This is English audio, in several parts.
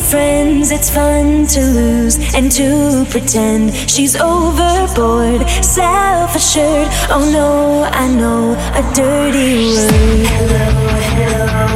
friends, it's fun to lose and to pretend she's overboard, self assured. Oh no, I know a dirty word. Hello, hello,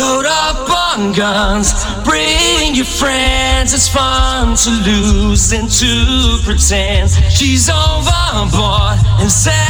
Load up on guns, bring your friends. It's fun to lose and to pretend she's overboard and self-assured.